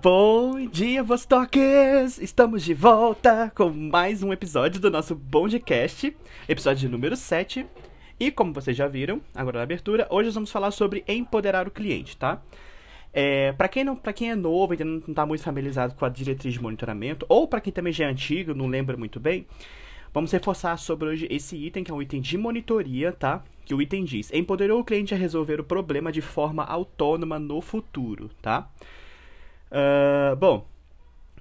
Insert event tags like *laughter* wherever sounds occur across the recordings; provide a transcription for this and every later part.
Bom dia, Vostokers! Estamos de volta com mais um episódio do nosso Bondcast, episódio número 7. E como vocês já viram, agora na abertura, hoje nós vamos falar sobre empoderar o cliente, tá? É, para quem, não, quem é novo ainda não está muito familiarizado com a diretriz de monitoramento, ou para quem também já é antigo, não lembra muito bem, vamos reforçar sobre hoje esse item, que é um item de monitoria, tá? Que o item diz: empoderou o cliente a resolver o problema de forma autônoma no futuro, tá? Uh, bom,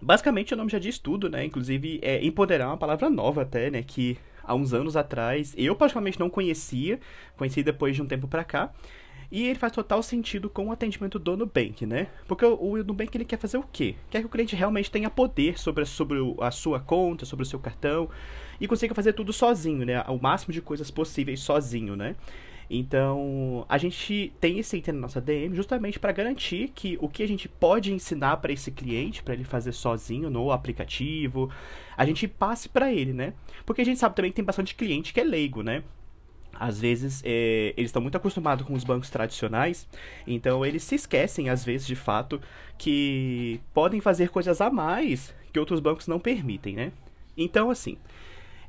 basicamente o nome já diz tudo, né? Inclusive, é, empoderar é uma palavra nova até, né? Que há uns anos atrás eu praticamente não conhecia, conheci depois de um tempo pra cá. E ele faz total sentido com o atendimento do Nubank, né? Porque o, o Nubank ele quer fazer o quê? Quer que o cliente realmente tenha poder sobre, sobre a sua conta, sobre o seu cartão e consiga fazer tudo sozinho, né? O máximo de coisas possíveis sozinho, né? Então, a gente tem esse item na nossa DM justamente para garantir que o que a gente pode ensinar para esse cliente, para ele fazer sozinho no aplicativo, a gente passe para ele, né? Porque a gente sabe também que tem bastante cliente que é leigo, né? Às vezes, é, eles estão muito acostumados com os bancos tradicionais, então eles se esquecem, às vezes, de fato, que podem fazer coisas a mais que outros bancos não permitem, né? Então, assim,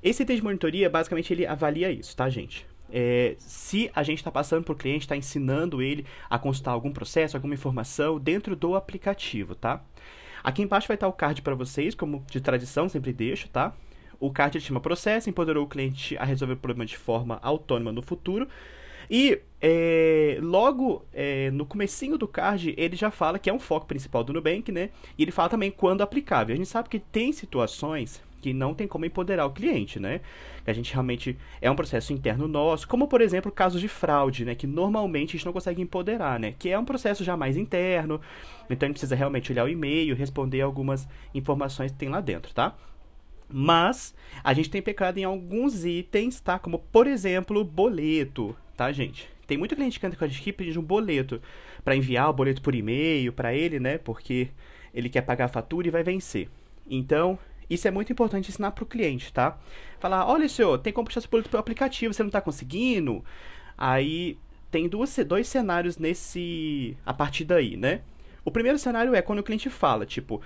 esse item de monitoria, basicamente, ele avalia isso, tá, gente? É, se a gente está passando para o cliente, está ensinando ele a consultar algum processo, alguma informação dentro do aplicativo, tá? Aqui embaixo vai estar o card para vocês, como de tradição, sempre deixo, tá? O card chama processo, empoderou o cliente a resolver o problema de forma autônoma no futuro. E é, logo é, no comecinho do card, ele já fala que é um foco principal do Nubank, né? E ele fala também quando aplicável. A gente sabe que tem situações que não tem como empoderar o cliente, né? Que a gente realmente é um processo interno nosso, como por exemplo casos de fraude, né? Que normalmente a gente não consegue empoderar, né? Que é um processo já mais interno, então a gente precisa realmente olhar o e-mail, responder algumas informações que tem lá dentro, tá? Mas a gente tem pecado em alguns itens, tá? Como por exemplo, boleto, tá, gente? Tem muito cliente que anda com a gente aqui pedindo um boleto para enviar o boleto por e-mail para ele, né? Porque ele quer pagar a fatura e vai vencer. Então, isso é muito importante ensinar para o cliente, tá? Falar, olha senhor, tem como puxar esse boleto pelo aplicativo, você não está conseguindo? Aí tem duas, dois cenários nesse. a partir daí, né? O primeiro cenário é quando o cliente fala, tipo,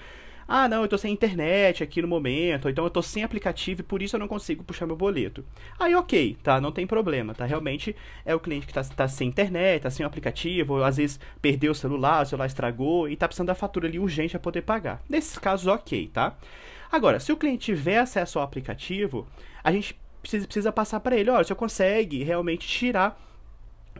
ah, não, eu tô sem internet aqui no momento, então eu tô sem aplicativo e por isso eu não consigo puxar meu boleto. Aí, ok, tá, não tem problema, tá? Realmente é o cliente que tá, tá sem internet, tá sem o aplicativo, ou às vezes perdeu o celular, o celular estragou e tá precisando da fatura ali urgente a poder pagar. Nesses casos, ok, tá? Agora, se o cliente tiver acesso ao aplicativo, a gente precisa, precisa passar para ele, olha, você consegue realmente tirar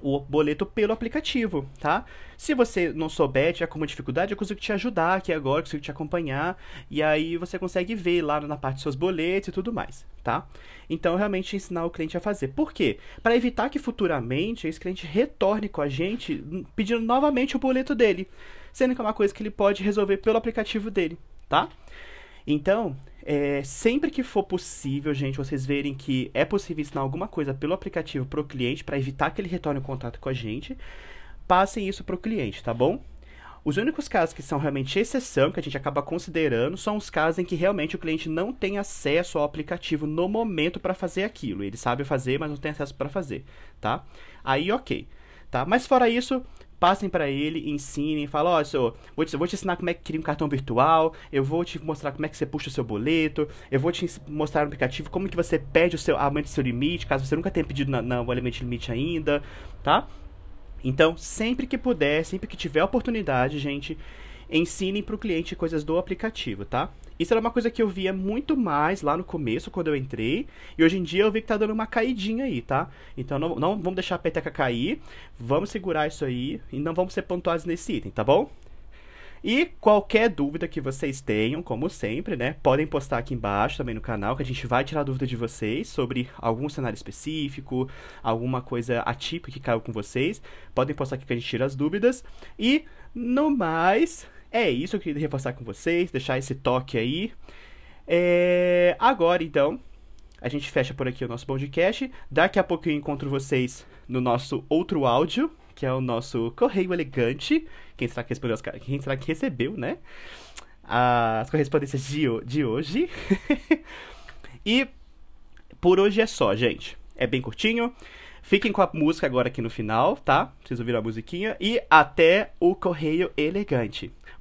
o boleto pelo aplicativo, tá? Se você não souber, tiver alguma dificuldade, eu consigo te ajudar aqui agora, consigo te acompanhar, e aí você consegue ver lá na parte dos seus boletos e tudo mais, tá? Então, realmente ensinar o cliente a fazer. Por quê? Para evitar que futuramente esse cliente retorne com a gente pedindo novamente o boleto dele, sendo que é uma coisa que ele pode resolver pelo aplicativo dele, tá? Então, é, sempre que for possível, gente, vocês verem que é possível ensinar alguma coisa pelo aplicativo para o cliente, para evitar que ele retorne o contato com a gente, passem isso para o cliente, tá bom? Os únicos casos que são realmente exceção, que a gente acaba considerando, são os casos em que realmente o cliente não tem acesso ao aplicativo no momento para fazer aquilo. Ele sabe fazer, mas não tem acesso para fazer, tá? Aí, ok. Tá? Mas fora isso, passem para ele, ensinem, falem, ó, oh, senhor, vou te, vou te ensinar como é que cria um cartão virtual, eu vou te mostrar como é que você puxa o seu boleto, eu vou te mostrar no aplicativo como que você pede o seu aumento do seu limite, caso você nunca tenha pedido na, na, o limite limite ainda, tá? Então, sempre que puder, sempre que tiver oportunidade, gente, ensinem para o cliente coisas do aplicativo, tá? Isso era uma coisa que eu via muito mais lá no começo, quando eu entrei. E hoje em dia eu vi que tá dando uma caidinha aí, tá? Então não, não vamos deixar a peteca cair. Vamos segurar isso aí e não vamos ser pontuados nesse item, tá bom? E qualquer dúvida que vocês tenham, como sempre, né? Podem postar aqui embaixo também no canal, que a gente vai tirar dúvida de vocês sobre algum cenário específico, alguma coisa atípica que caiu com vocês. Podem postar aqui que a gente tira as dúvidas. E, no mais, é isso eu queria reforçar com vocês, deixar esse toque aí. É... Agora, então, a gente fecha por aqui o nosso podcast. Daqui a pouco eu encontro vocês no nosso outro áudio, que é o nosso Correio Elegante. Quem será que as... Quem será que recebeu, né? As correspondências de, de hoje. *laughs* e por hoje é só, gente. É bem curtinho. Fiquem com a música agora aqui no final, tá? Vocês ouviram a musiquinha. E até o Correio Elegante.